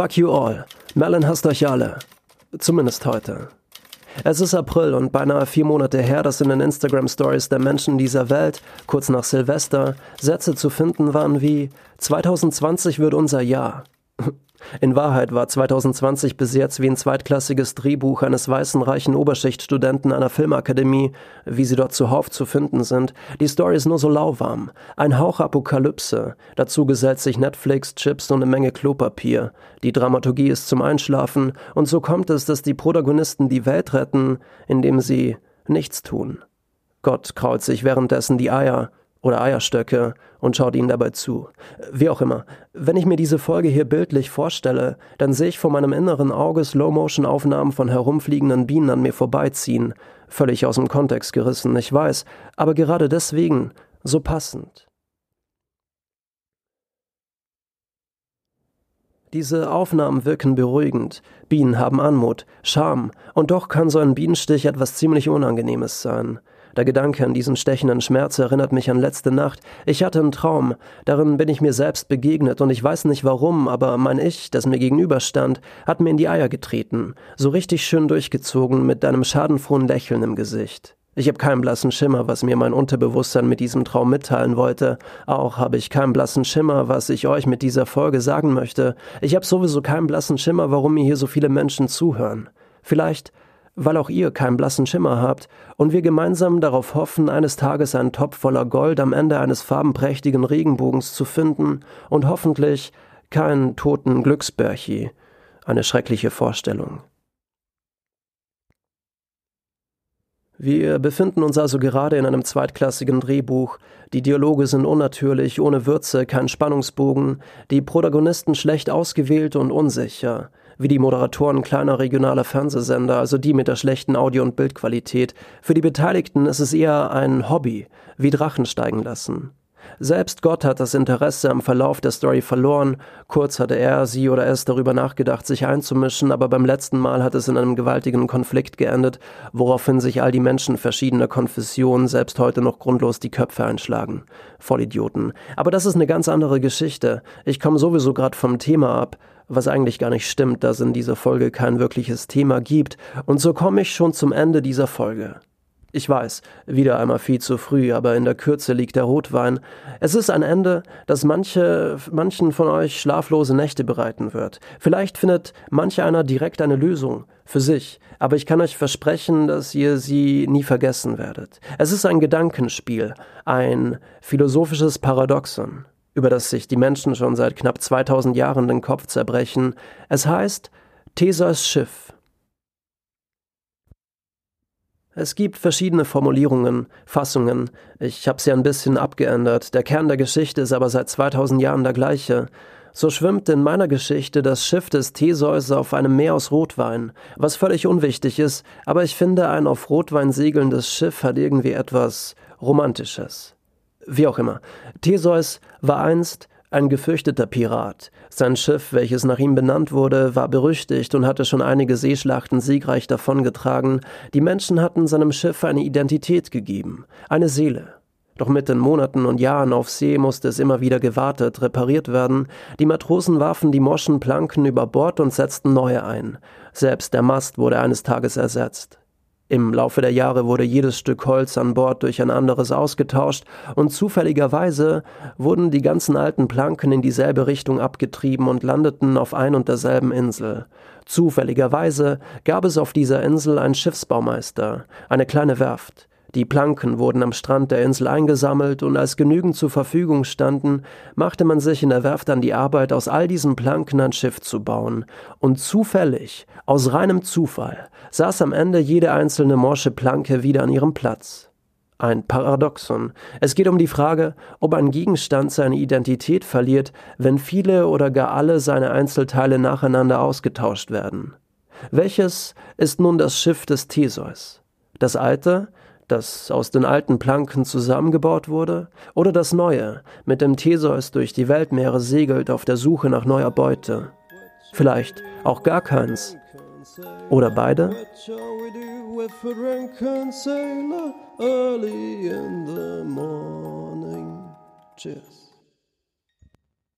Fuck you all. Melon hasst euch alle. Zumindest heute. Es ist April und beinahe vier Monate her, dass in den Instagram Stories der Menschen dieser Welt, kurz nach Silvester, Sätze zu finden waren wie 2020 wird unser Jahr. In Wahrheit war 2020 bis jetzt wie ein zweitklassiges Drehbuch eines weißen reichen Oberschichtstudenten einer Filmakademie, wie sie dort zuhauf zu finden sind. Die Story ist nur so lauwarm. Ein Hauch Apokalypse. Dazu gesellt sich Netflix, Chips und eine Menge Klopapier. Die Dramaturgie ist zum Einschlafen und so kommt es, dass die Protagonisten die Welt retten, indem sie nichts tun. Gott kraut sich währenddessen die Eier oder Eierstöcke und schaut ihnen dabei zu. Wie auch immer, wenn ich mir diese Folge hier bildlich vorstelle, dann sehe ich vor meinem inneren Auge Slow-Motion-Aufnahmen von herumfliegenden Bienen an mir vorbeiziehen, völlig aus dem Kontext gerissen, ich weiß, aber gerade deswegen so passend. Diese Aufnahmen wirken beruhigend. Bienen haben Anmut, Charme, und doch kann so ein Bienenstich etwas ziemlich Unangenehmes sein. Der Gedanke an diesen stechenden Schmerz erinnert mich an letzte Nacht. Ich hatte einen Traum. Darin bin ich mir selbst begegnet und ich weiß nicht warum, aber mein Ich, das mir gegenüberstand, hat mir in die Eier getreten. So richtig schön durchgezogen mit einem schadenfrohen Lächeln im Gesicht. Ich habe keinen blassen Schimmer, was mir mein Unterbewusstsein mit diesem Traum mitteilen wollte. Auch habe ich keinen blassen Schimmer, was ich euch mit dieser Folge sagen möchte. Ich habe sowieso keinen blassen Schimmer, warum mir hier so viele Menschen zuhören. Vielleicht weil auch ihr keinen blassen Schimmer habt und wir gemeinsam darauf hoffen, eines Tages einen Topf voller Gold am Ende eines farbenprächtigen Regenbogens zu finden und hoffentlich keinen toten Glücksbärchi. Eine schreckliche Vorstellung. Wir befinden uns also gerade in einem zweitklassigen Drehbuch. Die Dialoge sind unnatürlich, ohne Würze, kein Spannungsbogen, die Protagonisten schlecht ausgewählt und unsicher wie die Moderatoren kleiner regionaler Fernsehsender, also die mit der schlechten Audio- und Bildqualität. Für die Beteiligten ist es eher ein Hobby, wie Drachen steigen lassen. Selbst Gott hat das Interesse am Verlauf der Story verloren. Kurz hatte er, sie oder es darüber nachgedacht, sich einzumischen, aber beim letzten Mal hat es in einem gewaltigen Konflikt geendet, woraufhin sich all die Menschen verschiedener Konfessionen selbst heute noch grundlos die Köpfe einschlagen. Vollidioten. Aber das ist eine ganz andere Geschichte. Ich komme sowieso gerade vom Thema ab was eigentlich gar nicht stimmt, da es in dieser Folge kein wirkliches Thema gibt, und so komme ich schon zum Ende dieser Folge. Ich weiß, wieder einmal viel zu früh, aber in der Kürze liegt der Rotwein. Es ist ein Ende, das manche, manchen von euch schlaflose Nächte bereiten wird. Vielleicht findet manch einer direkt eine Lösung für sich, aber ich kann euch versprechen, dass ihr sie nie vergessen werdet. Es ist ein Gedankenspiel, ein philosophisches Paradoxon über das sich die Menschen schon seit knapp 2000 Jahren den Kopf zerbrechen. Es heißt Theseus Schiff. Es gibt verschiedene Formulierungen, Fassungen. Ich habe sie ein bisschen abgeändert. Der Kern der Geschichte ist aber seit 2000 Jahren der gleiche. So schwimmt in meiner Geschichte das Schiff des Theseus auf einem Meer aus Rotwein, was völlig unwichtig ist, aber ich finde, ein auf Rotwein segelndes Schiff hat irgendwie etwas Romantisches. Wie auch immer. Theseus war einst ein gefürchteter Pirat. Sein Schiff, welches nach ihm benannt wurde, war berüchtigt und hatte schon einige Seeschlachten siegreich davongetragen. Die Menschen hatten seinem Schiff eine Identität gegeben, eine Seele. Doch mit den Monaten und Jahren auf See musste es immer wieder gewartet, repariert werden. Die Matrosen warfen die morschen Planken über Bord und setzten neue ein. Selbst der Mast wurde eines Tages ersetzt. Im Laufe der Jahre wurde jedes Stück Holz an Bord durch ein anderes ausgetauscht und zufälligerweise wurden die ganzen alten Planken in dieselbe Richtung abgetrieben und landeten auf ein und derselben Insel. Zufälligerweise gab es auf dieser Insel einen Schiffsbaumeister, eine kleine Werft. Die Planken wurden am Strand der Insel eingesammelt und als genügend zur Verfügung standen, machte man sich in der Werft an die Arbeit, aus all diesen Planken ein Schiff zu bauen. Und zufällig, aus reinem Zufall, saß am Ende jede einzelne morsche Planke wieder an ihrem Platz. Ein Paradoxon. Es geht um die Frage, ob ein Gegenstand seine Identität verliert, wenn viele oder gar alle seine Einzelteile nacheinander ausgetauscht werden. Welches ist nun das Schiff des Theseus? Das alte, das aus den alten Planken zusammengebaut wurde, oder das neue, mit dem Theseus durch die Weltmeere segelt auf der Suche nach neuer Beute? Vielleicht auch gar keins. Oder beide? Cheers.